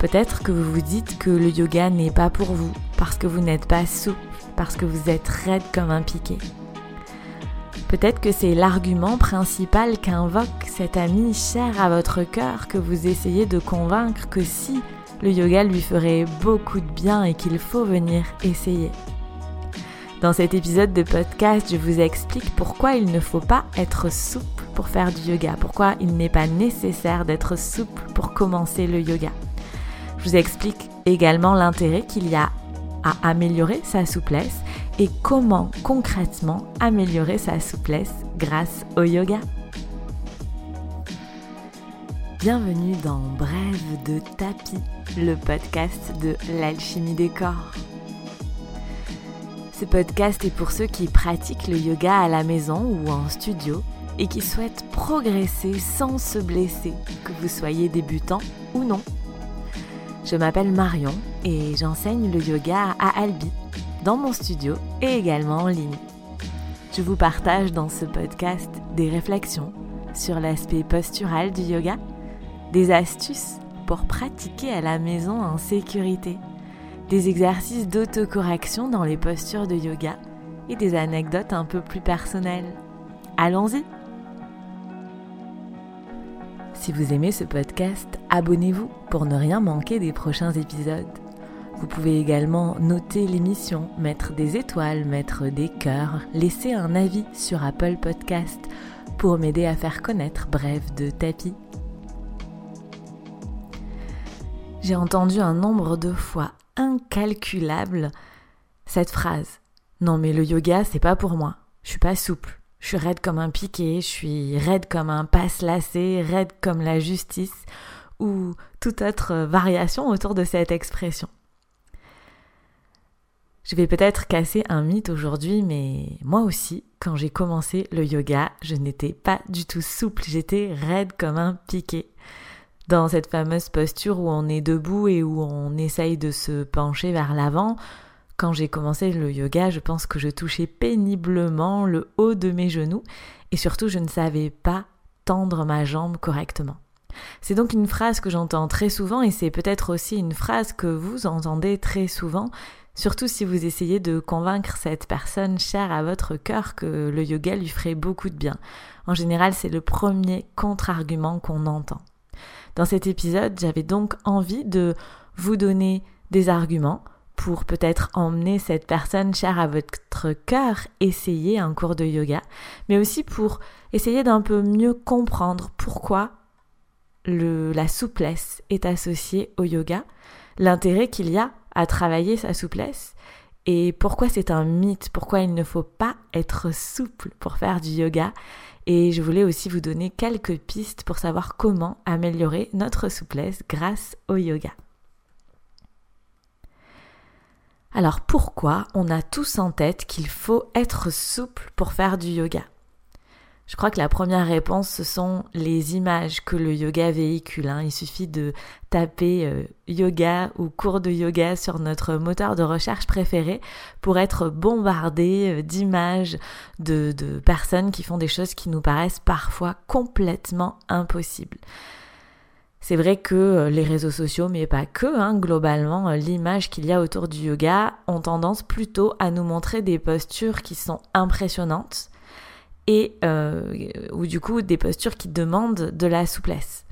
Peut-être que vous vous dites que le yoga n'est pas pour vous parce que vous n'êtes pas souple, parce que vous êtes raide comme un piquet. Peut-être que c'est l'argument principal qu'invoque cet ami cher à votre cœur que vous essayez de convaincre que si le yoga lui ferait beaucoup de bien et qu'il faut venir essayer. Dans cet épisode de podcast, je vous explique pourquoi il ne faut pas être souple pour faire du yoga, pourquoi il n'est pas nécessaire d'être souple pour commencer le yoga. Je vous explique également l'intérêt qu'il y a à améliorer sa souplesse et comment concrètement améliorer sa souplesse grâce au yoga. Bienvenue dans Brève de tapis, le podcast de l'alchimie des corps. Ce podcast est pour ceux qui pratiquent le yoga à la maison ou en studio et qui souhaitent progresser sans se blesser, que vous soyez débutant ou non. Je m'appelle Marion et j'enseigne le yoga à Albi, dans mon studio et également en ligne. Je vous partage dans ce podcast des réflexions sur l'aspect postural du yoga, des astuces pour pratiquer à la maison en sécurité, des exercices d'autocorrection dans les postures de yoga et des anecdotes un peu plus personnelles. Allons-y Si vous aimez ce podcast, abonnez-vous pour ne rien manquer des prochains épisodes. Vous pouvez également noter l'émission, mettre des étoiles, mettre des cœurs, laisser un avis sur Apple Podcast pour m'aider à faire connaître Bref de tapis. J'ai entendu un nombre de fois incalculable cette phrase. Non mais le yoga, c'est pas pour moi. Je suis pas souple. Je suis raide comme un piqué, je suis raide comme un passe lacé, raide comme la justice ou toute autre variation autour de cette expression. Je vais peut-être casser un mythe aujourd'hui, mais moi aussi, quand j'ai commencé le yoga, je n'étais pas du tout souple, j'étais raide comme un piqué dans cette fameuse posture où on est debout et où on essaye de se pencher vers l'avant. Quand j'ai commencé le yoga, je pense que je touchais péniblement le haut de mes genoux et surtout je ne savais pas tendre ma jambe correctement. C'est donc une phrase que j'entends très souvent et c'est peut-être aussi une phrase que vous entendez très souvent, surtout si vous essayez de convaincre cette personne chère à votre cœur que le yoga lui ferait beaucoup de bien. En général, c'est le premier contre-argument qu'on entend. Dans cet épisode, j'avais donc envie de vous donner des arguments pour peut-être emmener cette personne chère à votre cœur essayer un cours de yoga, mais aussi pour essayer d'un peu mieux comprendre pourquoi le, la souplesse est associée au yoga, l'intérêt qu'il y a à travailler sa souplesse et pourquoi c'est un mythe, pourquoi il ne faut pas être souple pour faire du yoga et je voulais aussi vous donner quelques pistes pour savoir comment améliorer notre souplesse grâce au yoga. Alors pourquoi on a tous en tête qu'il faut être souple pour faire du yoga? Je crois que la première réponse, ce sont les images que le yoga véhicule. Hein. Il suffit de taper euh, yoga ou cours de yoga sur notre moteur de recherche préféré pour être bombardé euh, d'images de, de personnes qui font des choses qui nous paraissent parfois complètement impossibles. C'est vrai que euh, les réseaux sociaux, mais pas que, hein, globalement, l'image qu'il y a autour du yoga ont tendance plutôt à nous montrer des postures qui sont impressionnantes, et euh, ou du coup des postures qui demandent de la souplesse.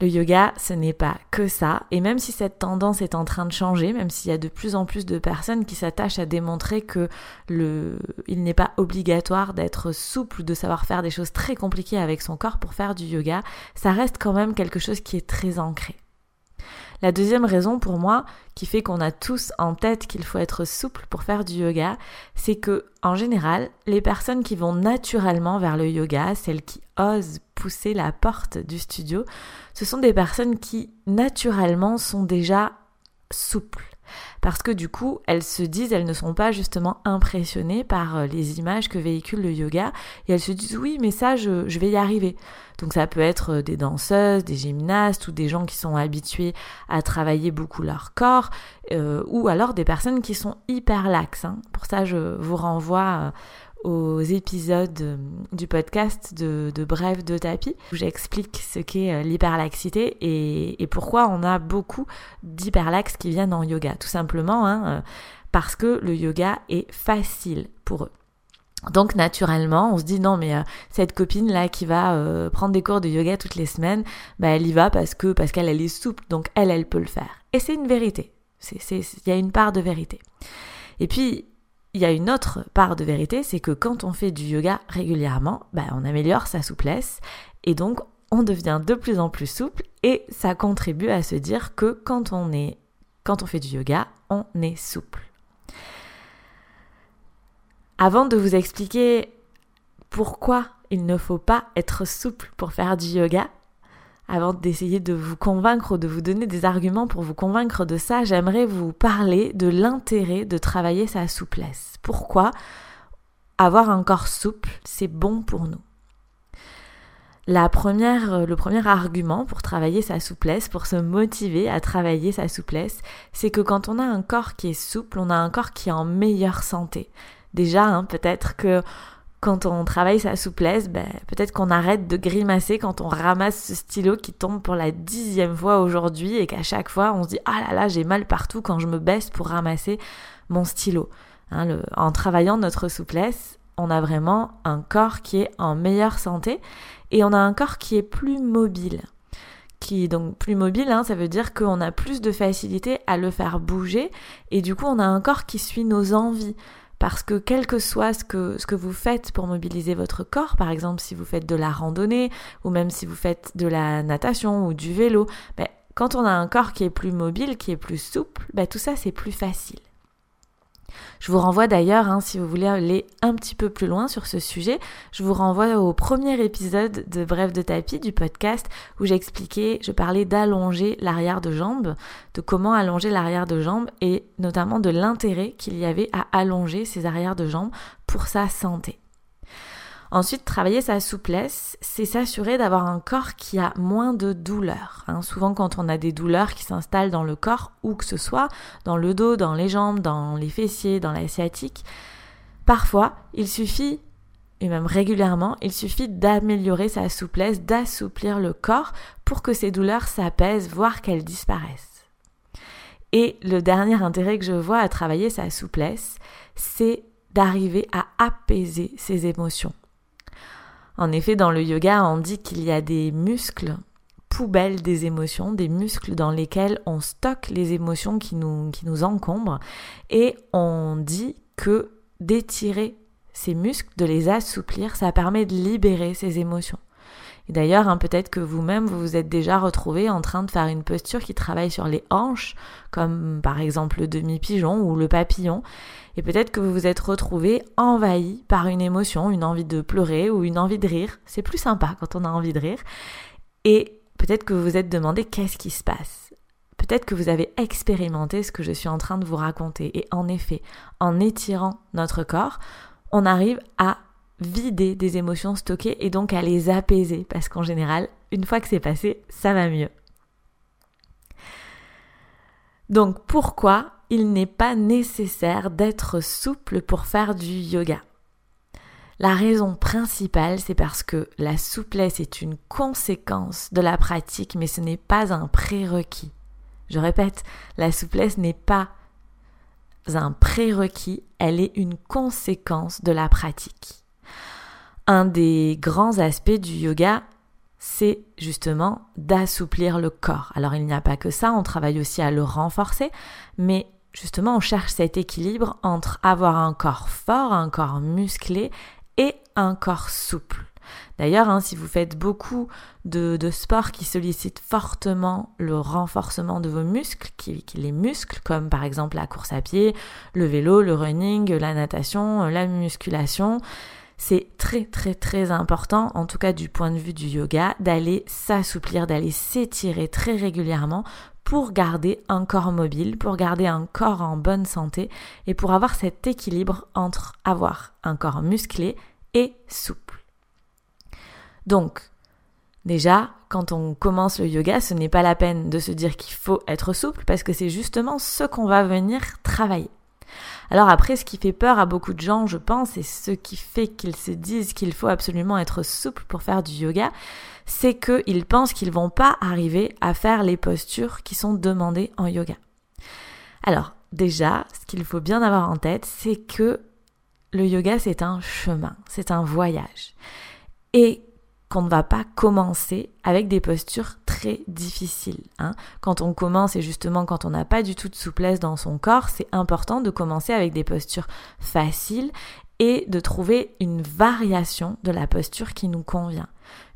Le yoga, ce n'est pas que ça, et même si cette tendance est en train de changer, même s'il y a de plus en plus de personnes qui s'attachent à démontrer que le, il n'est pas obligatoire d'être souple ou de savoir faire des choses très compliquées avec son corps pour faire du yoga, ça reste quand même quelque chose qui est très ancré. La deuxième raison pour moi qui fait qu'on a tous en tête qu'il faut être souple pour faire du yoga, c'est que en général, les personnes qui vont naturellement vers le yoga, celles qui osent pousser la porte du studio, ce sont des personnes qui naturellement sont déjà souples parce que du coup, elles se disent, elles ne sont pas justement impressionnées par euh, les images que véhicule le yoga, et elles se disent, oui, mais ça, je, vais y arriver. Donc ça peut être euh, des danseuses, des gymnastes ou des gens qui sont habitués à travailler beaucoup leur corps, euh, ou alors des personnes qui sont hyper laxes. Hein. Pour ça, je vous renvoie aux épisodes euh, du podcast de, de Bref de tapis, où j'explique ce qu'est euh, l'hyperlaxité et, et, pourquoi on a beaucoup d'hyperlax qui viennent en yoga. Tout simplement hein, euh, parce que le yoga est facile pour eux. Donc naturellement, on se dit non mais cette copine là qui va prendre des cours de yoga toutes les semaines, bah elle y va parce que parce qu'elle elle est souple, donc elle elle peut le faire. Et c'est une vérité. Il y a une part de vérité. Et puis il y a une autre part de vérité, c'est que quand on fait du yoga régulièrement, bah, on améliore sa souplesse et donc on devient de plus en plus souple et ça contribue à se dire que quand on est quand on fait du yoga, on est souple. Avant de vous expliquer pourquoi il ne faut pas être souple pour faire du yoga, avant d'essayer de vous convaincre ou de vous donner des arguments pour vous convaincre de ça, j'aimerais vous parler de l'intérêt de travailler sa souplesse. Pourquoi avoir un corps souple, c'est bon pour nous? La première, le premier argument pour travailler sa souplesse, pour se motiver à travailler sa souplesse, c'est que quand on a un corps qui est souple, on a un corps qui est en meilleure santé. Déjà, hein, peut-être que quand on travaille sa souplesse, ben, peut-être qu'on arrête de grimacer quand on ramasse ce stylo qui tombe pour la dixième fois aujourd'hui et qu'à chaque fois on se dit ah là là j'ai mal partout quand je me baisse pour ramasser mon stylo. Hein, en travaillant notre souplesse, on a vraiment un corps qui est en meilleure santé et on a un corps qui est plus mobile. Qui donc plus mobile, hein, ça veut dire qu'on a plus de facilité à le faire bouger et du coup on a un corps qui suit nos envies parce que quel que soit ce que, ce que vous faites pour mobiliser votre corps, par exemple si vous faites de la randonnée ou même si vous faites de la natation ou du vélo, ben, quand on a un corps qui est plus mobile, qui est plus souple, ben, tout ça c'est plus facile. Je vous renvoie d'ailleurs, hein, si vous voulez aller un petit peu plus loin sur ce sujet, je vous renvoie au premier épisode de Bref de tapis du podcast où j'expliquais, je parlais d'allonger l'arrière de jambe, de comment allonger l'arrière de jambe et notamment de l'intérêt qu'il y avait à allonger ses arrières de jambes pour sa santé. Ensuite, travailler sa souplesse, c'est s'assurer d'avoir un corps qui a moins de douleurs. Hein. souvent, quand on a des douleurs qui s'installent dans le corps, où que ce soit, dans le dos, dans les jambes, dans les fessiers, dans la sciatique, parfois, il suffit, et même régulièrement, il suffit d'améliorer sa souplesse, d'assouplir le corps pour que ces douleurs s'apaisent, voire qu'elles disparaissent. Et le dernier intérêt que je vois à travailler sa souplesse, c'est d'arriver à apaiser ses émotions. En effet, dans le yoga, on dit qu'il y a des muscles poubelles des émotions, des muscles dans lesquels on stocke les émotions qui nous, encombrent et on dit que d'étirer ces muscles, de les assouplir, ça permet de libérer ces émotions. D'ailleurs, hein, peut-être que vous-même, vous vous êtes déjà retrouvé en train de faire une posture qui travaille sur les hanches, comme par exemple le demi-pigeon ou le papillon, et peut-être que vous vous êtes retrouvé envahi par une émotion, une envie de pleurer ou une envie de rire. C'est plus sympa quand on a envie de rire. Et peut-être que vous vous êtes demandé qu'est-ce qui se passe. Peut-être que vous avez expérimenté ce que je suis en train de vous raconter. Et en effet, en étirant notre corps, on arrive à vider des émotions stockées et donc à les apaiser. Parce qu'en général, une fois que c'est passé, ça va mieux. Donc pourquoi il n'est pas nécessaire d'être souple pour faire du yoga? La raison principale, c'est parce que la souplesse est une conséquence de la pratique, mais ce n'est pas un prérequis. Je répète, la souplesse n'est pas un prérequis, elle est une conséquence de la pratique. Un des grands aspects du yoga, c'est justement d'assouplir le corps. Alors il n'y a pas que ça, on travaille aussi à le renforcer, mais justement, on cherche cet équilibre entre avoir un corps fort, un corps musclé et un corps souple. D'ailleurs, hein, si vous faites beaucoup de, sports qui sollicitent fortement le renforcement de vos muscles, les muscles, comme par exemple la course à pied, le vélo, le running, la natation, la musculation, c'est très très très important, en tout cas du point de vue du yoga, d'aller s'assouplir, d'aller s'étirer très régulièrement pour garder un corps mobile, pour garder un corps en bonne santé et pour avoir cet équilibre entre avoir un corps musclé et souple. Donc, déjà, quand on commence le yoga, ce n'est pas la peine de se dire qu'il faut être souple parce que c'est justement ce qu'on va venir travailler. Alors après, ce qui fait peur à beaucoup de gens, je pense, et ce qui fait qu'ils se disent qu'il faut absolument être souple pour faire du yoga, c'est qu'ils pensent qu'ils vont pas arriver à faire les postures qui sont demandées en yoga. Alors, déjà, ce qu'il faut bien avoir en tête, c'est que le yoga, c'est un chemin, c'est un voyage. Et qu'on ne va pas commencer avec des postures très difficiles. Hein. Quand on commence, et justement quand on n'a pas du tout de souplesse dans son corps, c'est important de commencer avec des postures faciles et de trouver une variation de la posture qui nous convient.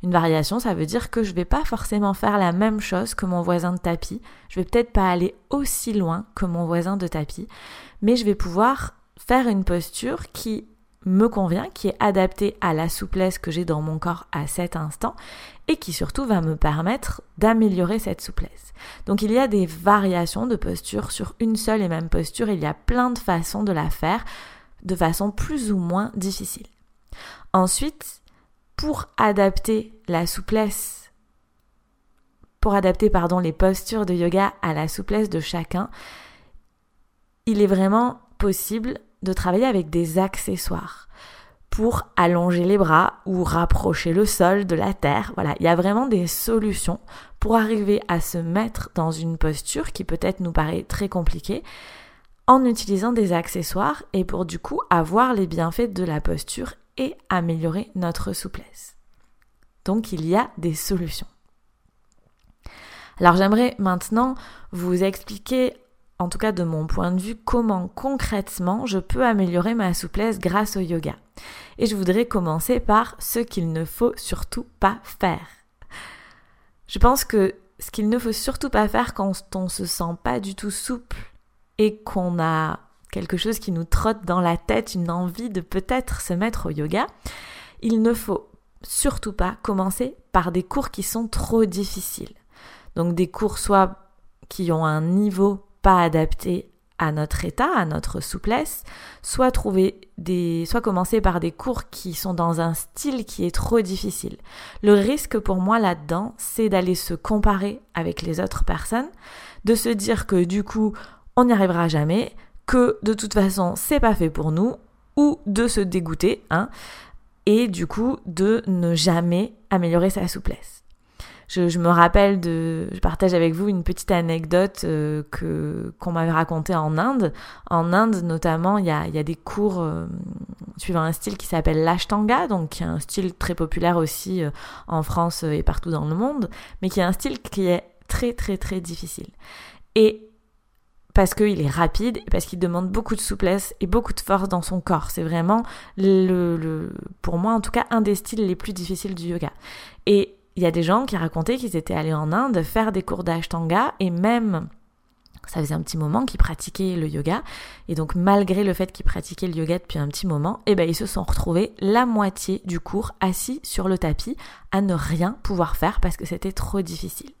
Une variation, ça veut dire que je vais pas forcément faire la même chose que mon voisin de tapis. Je vais peut-être pas aller aussi loin que mon voisin de tapis, mais je vais pouvoir faire une posture qui me convient, qui est adaptée à la souplesse que j'ai dans mon corps à cet instant et qui surtout va me permettre d'améliorer cette souplesse. Donc il y a des variations de posture sur une seule et même posture, il y a plein de façons de la faire de façon plus ou moins difficile. Ensuite, pour adapter la souplesse, pour adapter pardon les postures de yoga à la souplesse de chacun, il est vraiment possible de travailler avec des accessoires pour allonger les bras ou rapprocher le sol de la terre. Voilà, il y a vraiment des solutions pour arriver à se mettre dans une posture qui peut-être nous paraît très compliquée en utilisant des accessoires et pour du coup avoir les bienfaits de la posture et améliorer notre souplesse. Donc il y a des solutions. Alors j'aimerais maintenant vous expliquer en tout cas de mon point de vue, comment concrètement je peux améliorer ma souplesse grâce au yoga. Et je voudrais commencer par ce qu'il ne faut surtout pas faire. Je pense que ce qu'il ne faut surtout pas faire quand on se sent pas du tout souple et qu'on a quelque chose qui nous trotte dans la tête, une envie de peut-être se mettre au yoga, il ne faut surtout pas commencer par des cours qui sont trop difficiles. Donc des cours qui ont un niveau pas à notre état, à notre souplesse, soit trouver des, soit commencer par des cours qui sont dans un style qui est trop difficile. Le risque pour moi là-dedans, c'est d'aller se comparer avec les autres personnes, de se dire que du coup, on n'y arrivera jamais, que de toute façon, c'est pas fait pour nous, ou de se dégoûter, hein, et du coup, de ne jamais améliorer sa souplesse. Je, me rappelle de, je partage avec vous une petite anecdote euh, que qu'on m'avait racontée en Inde. En Inde, notamment, il y a, y a des cours euh, suivant un style qui s'appelle l'ashtanga, donc qui est un style très populaire aussi euh, en France et partout dans le monde, mais qui est un style qui est très très très difficile. Et parce qu'il est rapide parce qu'il demande beaucoup de souplesse et beaucoup de force dans son corps. C'est vraiment le, le, pour moi en tout cas, un des styles les plus difficiles du yoga. Et il y a des gens qui racontaient qu'ils étaient allés en Inde faire des cours d'ashtanga et même ça faisait un petit moment qu'ils pratiquaient le yoga et donc malgré le fait qu'ils pratiquaient le yoga depuis un petit moment, eh ben ils se sont retrouvés la moitié du cours assis sur le tapis à ne rien pouvoir faire parce que c'était trop difficile.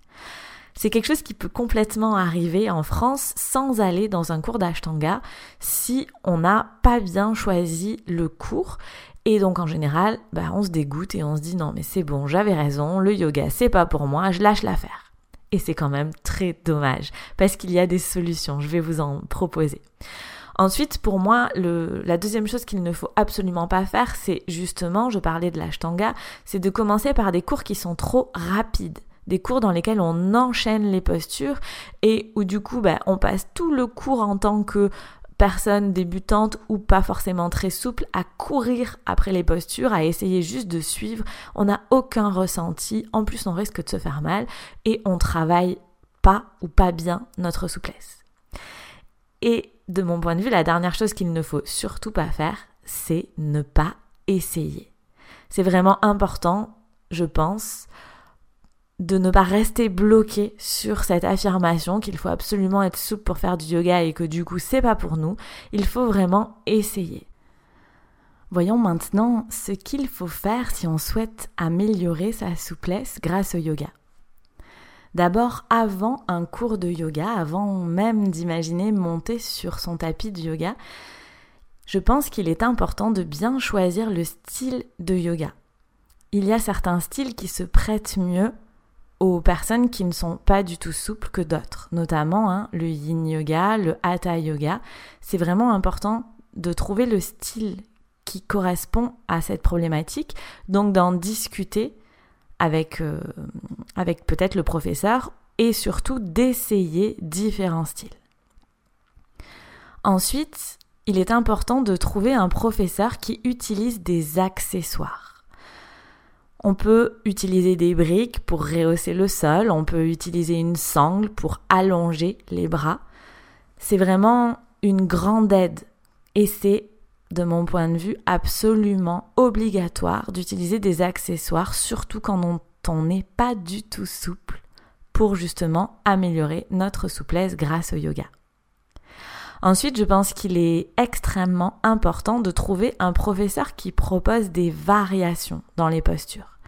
C'est quelque chose qui peut complètement arriver en France sans aller dans un cours d'ashtanga si on n'a pas bien choisi le cours et donc en général, bah, on se dégoûte et on se dit non mais c'est bon, j'avais raison, le yoga c'est pas pour moi, je lâche l'affaire. Et c'est quand même très dommage parce qu'il y a des solutions, je vais vous en proposer. Ensuite, pour moi, le, la deuxième chose qu'il ne faut absolument pas faire, c'est justement, je parlais de l'ashtanga, c'est de commencer par des cours qui sont trop rapides des cours dans lesquels on enchaîne les postures et où du coup bah, on passe tout le cours en tant que personne débutante ou pas forcément très souple à courir après les postures, à essayer juste de suivre. On n'a aucun ressenti. En plus, on risque de se faire mal et on travaille pas ou pas bien notre souplesse. Et de mon point de vue, la dernière chose qu'il ne faut surtout pas faire, c'est ne pas essayer. C'est vraiment important, je pense, de ne pas rester bloqué sur cette affirmation qu'il faut absolument être souple pour faire du yoga et que du coup c'est pas pour nous. Il faut vraiment essayer. Voyons maintenant ce qu'il faut faire si on souhaite améliorer sa souplesse grâce au yoga. D'abord, avant un cours de yoga, avant même d'imaginer monter sur son tapis de yoga, je pense qu'il est important de bien choisir le style de yoga. Il y a certains styles qui se prêtent mieux aux personnes qui ne sont pas du tout souples que d'autres, notamment hein, le yin yoga, le hatha yoga. C'est vraiment important de trouver le style qui correspond à cette problématique, donc d'en discuter avec, euh, avec peut-être le professeur et surtout d'essayer différents styles. Ensuite, il est important de trouver un professeur qui utilise des accessoires. On peut utiliser des briques pour rehausser le sol, on peut utiliser une sangle pour allonger les bras. C'est vraiment une grande aide et c'est, de mon point de vue, absolument obligatoire d'utiliser des accessoires, surtout quand on n'est pas du tout souple, pour justement améliorer notre souplesse grâce au yoga. Ensuite, je pense qu'il est extrêmement important de trouver un professeur qui propose des variations dans les postures.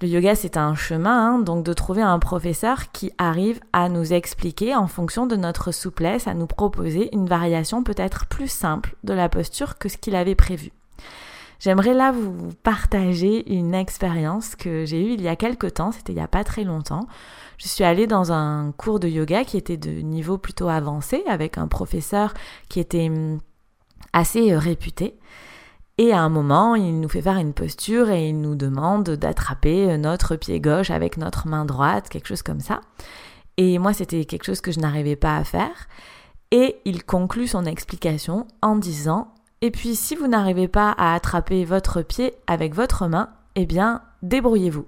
Le yoga, c'est un chemin, hein, donc de trouver un professeur qui arrive à nous expliquer en fonction de notre souplesse, à nous proposer une variation peut-être plus simple de la posture que ce qu'il avait prévu. J'aimerais là vous partager une expérience que j'ai eue il y a quelque temps, c'était il n'y a pas très longtemps. Je suis allée dans un cours de yoga qui était de niveau plutôt avancé avec un professeur qui était hum, assez euh, réputé. Et à un moment, il nous fait faire une posture et il nous demande d'attraper euh, notre pied gauche avec notre main droite, quelque chose comme ça. Et moi, c'était quelque chose que je n'arrivais pas à faire. Et il conclut son explication en disant et puis si vous n'arrivez pas à attraper votre pied avec votre main, eh bien débrouillez-vous.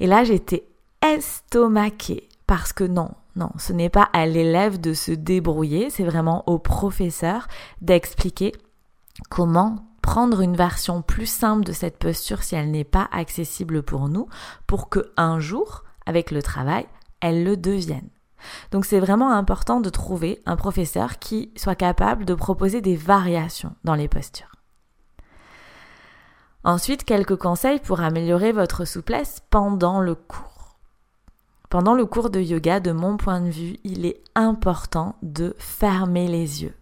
Et là j'étais estomaquée parce que non, non, ce n'est pas à l'élève de se débrouiller, c'est vraiment au professeur d'expliquer comment prendre une version plus simple de cette posture si elle n'est pas accessible pour nous, pour que un jour, avec le travail, elle le devienne. Donc c'est vraiment important de trouver un professeur qui soit capable de proposer des variations dans les postures. Ensuite, quelques conseils pour améliorer votre souplesse pendant le cours. Pendant le cours de yoga, de mon point de vue, il est important de fermer les yeux.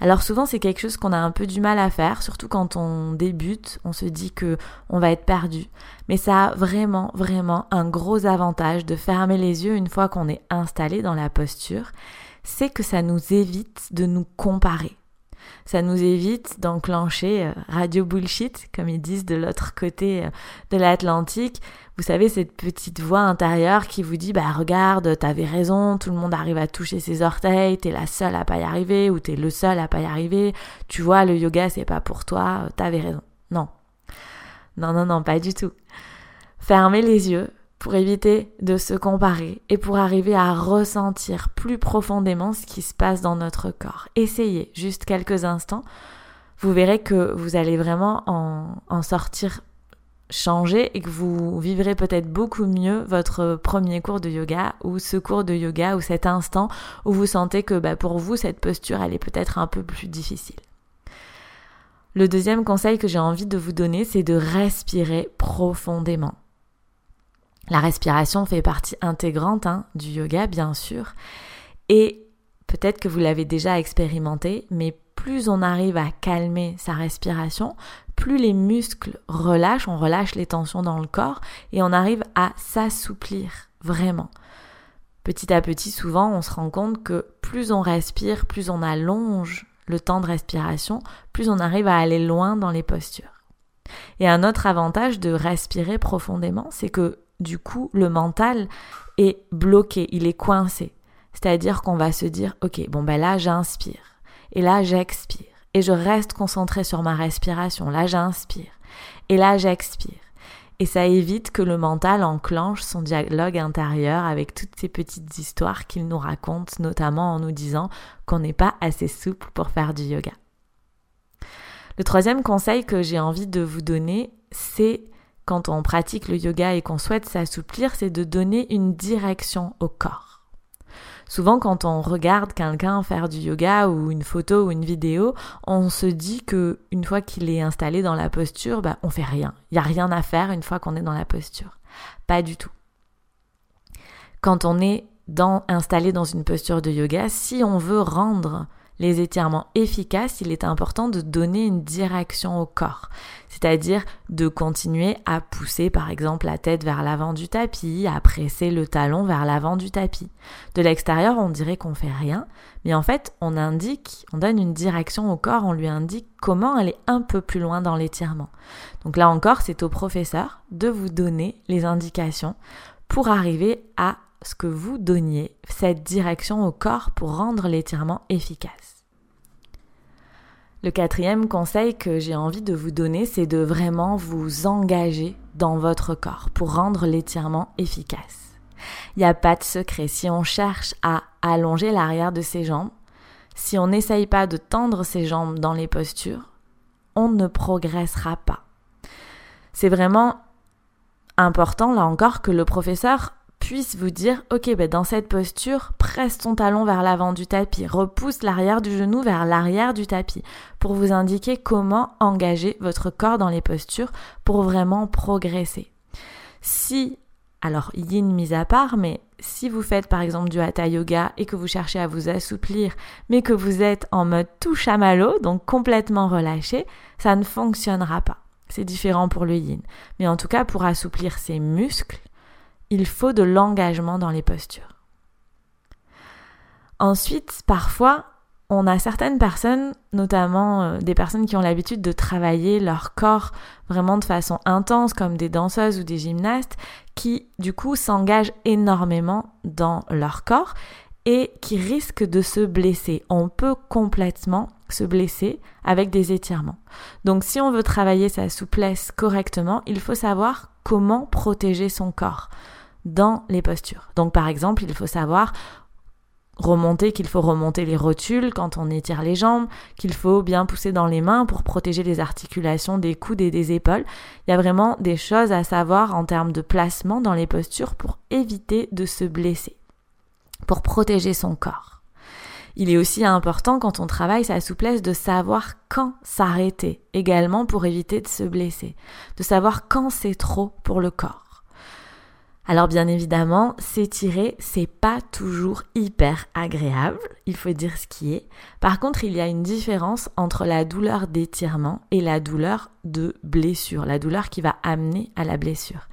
Alors souvent c'est quelque chose qu'on a un peu du mal à faire, surtout quand on débute, on se dit que on va être perdu. Mais ça a vraiment vraiment un gros avantage de fermer les yeux une fois qu'on est installé dans la posture, c'est que ça nous évite de nous comparer. Ça nous évite d'enclencher euh, radio bullshit, comme ils disent de l'autre côté euh, de l'Atlantique, vous savez, cette petite voix intérieure qui vous dit, bah regarde, t'avais raison, tout le monde arrive à toucher ses orteils, t'es la seule à pas y arriver, ou t'es le seul à pas y arriver, tu vois, le yoga c'est pas pour toi, t'avais raison. Non. Non, non, non, pas du tout. Fermez les yeux pour éviter de se comparer et pour arriver à ressentir plus profondément ce qui se passe dans notre corps. Essayez juste quelques instants. Vous verrez que vous allez vraiment en, en sortir changer et que vous vivrez peut-être beaucoup mieux votre premier cours de yoga ou ce cours de yoga ou cet instant où vous sentez que bah, pour vous cette posture elle est peut-être un peu plus difficile. Le deuxième conseil que j'ai envie de vous donner c'est de respirer profondément. La respiration fait partie intégrante hein, du yoga bien sûr et peut-être que vous l'avez déjà expérimenté mais plus on arrive à calmer sa respiration, plus les muscles relâchent, on relâche les tensions dans le corps et on arrive à s'assouplir vraiment. Petit à petit, souvent, on se rend compte que plus on respire, plus on allonge le temps de respiration, plus on arrive à aller loin dans les postures. Et un autre avantage de respirer profondément, c'est que du coup, le mental est bloqué, il est coincé. C'est-à-dire qu'on va se dire, ok, bon ben là, j'inspire. Et là, j'expire et je reste concentré sur ma respiration. Là, j'inspire et là, j'expire. Et ça évite que le mental enclenche son dialogue intérieur avec toutes ces petites histoires qu'il nous raconte, notamment en nous disant qu'on n'est pas assez souple pour faire du yoga. Le troisième conseil que j'ai envie de vous donner, c'est quand on pratique le yoga et qu'on souhaite s'assouplir, c'est de donner une direction au corps. Souvent, quand on regarde quelqu'un faire du yoga ou une photo ou une vidéo, on se dit que une fois qu'il est installé dans la posture, bah, on fait rien. Il y a rien à faire une fois qu'on est dans la posture. Pas du tout. Quand on est installé dans une posture de yoga, si on veut rendre les étirements efficaces, il est important de donner une direction au corps, c'est-à-dire de continuer à pousser par exemple la tête vers l'avant du tapis, à presser le talon vers l'avant du tapis. De l'extérieur, on dirait qu'on fait rien, mais en fait, on indique, on donne une direction au corps, on lui indique comment aller un peu plus loin dans l'étirement. Donc là encore, c'est au professeur de vous donner les indications pour arriver à ce que vous donniez cette direction au corps pour rendre l'étirement efficace. Le quatrième conseil que j'ai envie de vous donner, c'est de vraiment vous engager dans votre corps pour rendre l'étirement efficace. Il n'y a pas de secret. Si on cherche à allonger l'arrière de ses jambes, si on n'essaye pas de tendre ses jambes dans les postures, on ne progressera pas. C'est vraiment important, là encore, que le professeur puisse vous dire, ok, ben dans cette posture, presse ton talon vers l'avant du tapis, repousse l'arrière du genou vers l'arrière du tapis, pour vous indiquer comment engager votre corps dans les postures pour vraiment progresser. Si, alors yin mis à part, mais si vous faites par exemple du hatha yoga et que vous cherchez à vous assouplir, mais que vous êtes en mode tout chamallow, donc complètement relâché, ça ne fonctionnera pas. C'est différent pour le yin. Mais en tout cas, pour assouplir ses muscles, il faut de l'engagement dans les postures. Ensuite, parfois, on a certaines personnes, notamment euh, des personnes qui ont l'habitude de travailler leur corps vraiment de façon intense, comme des danseuses ou des gymnastes, qui du coup s'engagent énormément dans leur corps et qui risquent de se blesser. On peut complètement se blesser avec des étirements. Donc si on veut travailler sa souplesse correctement, il faut savoir comment protéger son corps dans les postures. Donc par exemple, il faut savoir remonter qu'il faut remonter les rotules quand on étire les jambes, qu'il faut bien pousser dans les mains pour protéger les articulations des coudes et des épaules. Il y a vraiment des choses à savoir en termes de placement dans les postures pour éviter de se blesser, pour protéger son corps. Il est aussi important quand on travaille sa souplesse de savoir quand s'arrêter, également pour éviter de se blesser, de savoir quand c'est trop pour le corps. Alors bien évidemment, s'étirer, c'est pas toujours hyper agréable, il faut dire ce qui est. Par contre, il y a une différence entre la douleur d'étirement et la douleur de blessure, la douleur qui va amener à la blessure.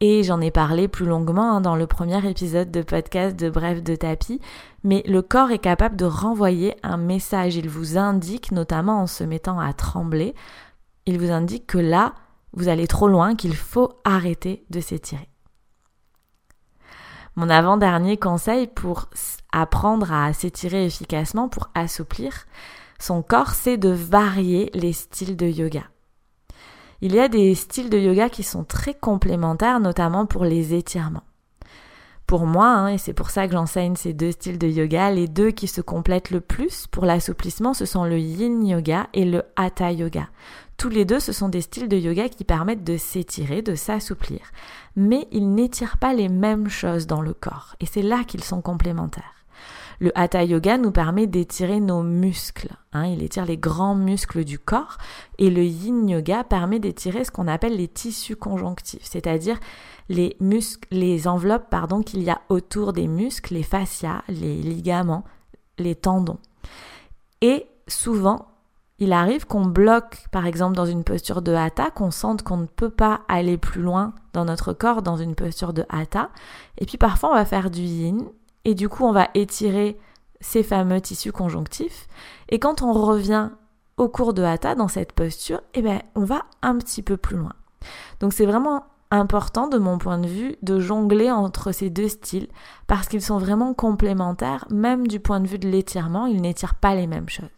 Et j'en ai parlé plus longuement hein, dans le premier épisode de podcast de Bref de tapis, mais le corps est capable de renvoyer un message, il vous indique, notamment en se mettant à trembler, il vous indique que là, vous allez trop loin, qu'il faut arrêter de s'étirer. Mon avant-dernier conseil pour apprendre à s'étirer efficacement, pour assouplir son corps, c'est de varier les styles de yoga. Il y a des styles de yoga qui sont très complémentaires, notamment pour les étirements. Pour moi, hein, et c'est pour ça que j'enseigne ces deux styles de yoga, les deux qui se complètent le plus pour l'assouplissement, ce sont le yin yoga et le hatha yoga. Tous les deux, ce sont des styles de yoga qui permettent de s'étirer, de s'assouplir. Mais ils n'étirent pas les mêmes choses dans le corps. Et c'est là qu'ils sont complémentaires. Le Hatha Yoga nous permet d'étirer nos muscles. Hein, il étire les grands muscles du corps. Et le Yin Yoga permet d'étirer ce qu'on appelle les tissus conjonctifs, c'est-à-dire les muscles, les enveloppes pardon qu'il y a autour des muscles, les fascias, les ligaments, les tendons. Et souvent, il arrive qu'on bloque, par exemple, dans une posture de hatha, qu'on sente qu'on ne peut pas aller plus loin dans notre corps dans une posture de hatha. Et puis parfois, on va faire du yin, et du coup, on va étirer ces fameux tissus conjonctifs. Et quand on revient au cours de hatha dans cette posture, eh ben, on va un petit peu plus loin. Donc c'est vraiment important de mon point de vue de jongler entre ces deux styles parce qu'ils sont vraiment complémentaires, même du point de vue de l'étirement, ils n'étirent pas les mêmes choses.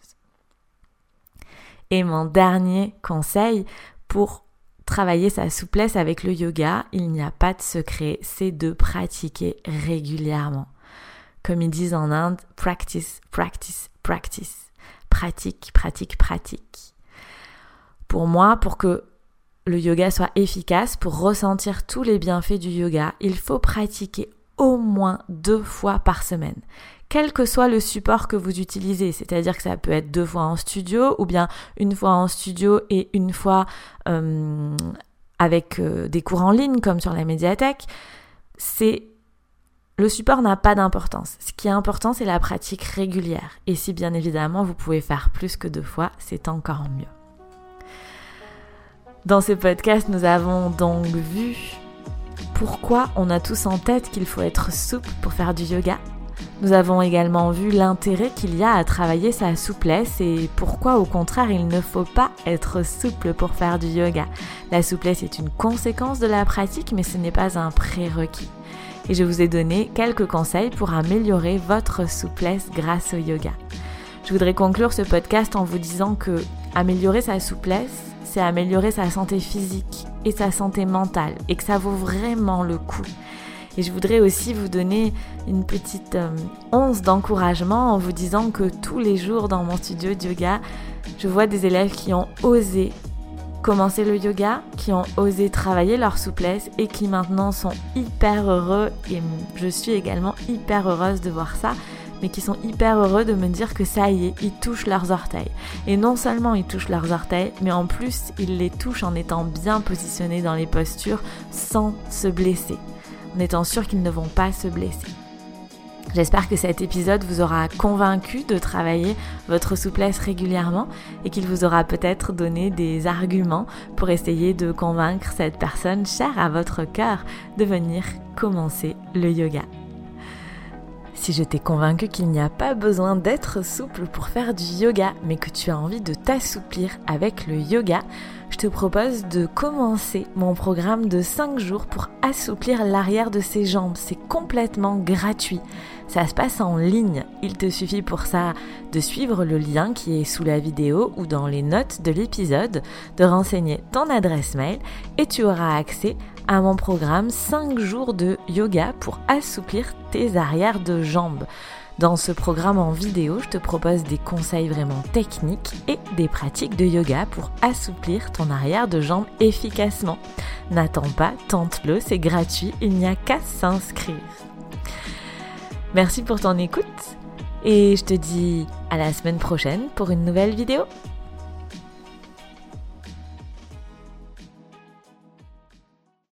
Et mon dernier conseil pour travailler sa souplesse avec le yoga, il n'y a pas de secret, c'est de pratiquer régulièrement. Comme ils disent en Inde, practice, practice, practice. Pratique, pratique, pratique. Pour moi, pour que le yoga soit efficace, pour ressentir tous les bienfaits du yoga, il faut pratiquer au moins deux fois par semaine quel que soit le support que vous utilisez. C'est-à-dire que ça peut être deux fois en studio ou bien une fois en studio et une fois euh, avec euh, des cours en ligne comme sur la médiathèque. C'est Le support n'a pas d'importance. Ce qui est important, c'est la pratique régulière. Et si bien évidemment vous pouvez faire plus que deux fois, c'est encore mieux. Dans ce podcast, nous avons donc vu pourquoi on a tous en tête qu'il faut être souple pour faire du yoga. Nous avons également vu l'intérêt qu'il y a à travailler sa souplesse et pourquoi au contraire il ne faut pas être souple pour faire du yoga. La souplesse est une conséquence de la pratique mais ce n'est pas un prérequis et je vous ai donné quelques conseils pour améliorer votre souplesse grâce au yoga. Je voudrais conclure ce podcast en vous disant que améliorer sa souplesse, c'est améliorer sa santé physique et sa santé mentale et que ça vaut vraiment le coup. Et je voudrais aussi vous donner une petite euh, once d'encouragement en vous disant que tous les jours dans mon studio de yoga, je vois des élèves qui ont osé commencer le yoga, qui ont osé travailler leur souplesse et qui maintenant sont hyper heureux et je suis également hyper heureuse de voir ça mais qui sont hyper heureux de me dire que ça y est, ils touchent leurs orteils. Et non seulement ils touchent leurs orteils, mais en plus ils les touchent en étant bien positionnés dans les postures sans se blesser, en étant sûr qu'ils ne vont pas se blesser. J'espère que cet épisode vous aura convaincu de travailler votre souplesse régulièrement et qu'il vous aura peut-être donné des arguments pour essayer de convaincre cette personne chère à votre cœur de venir commencer le yoga. Si je t'ai convaincu qu'il n'y a pas besoin d'être souple pour faire du yoga, mais que tu as envie de t'assouplir avec le yoga, je te propose de commencer mon programme de 5 jours pour assouplir l'arrière de ses jambes. C'est complètement gratuit. Ça se passe en ligne. Il te suffit pour ça de suivre le lien qui est sous la vidéo ou dans les notes de l'épisode, de renseigner ton adresse mail et tu auras accès à mon programme 5 jours de yoga pour assouplir tes arrières de jambes. Dans ce programme en vidéo, je te propose des conseils vraiment techniques et des pratiques de yoga pour assouplir ton arrière de jambes efficacement. N'attends pas, tente-le, c'est gratuit, il n'y a qu'à s'inscrire. Merci pour ton écoute et je te dis à la semaine prochaine pour une nouvelle vidéo.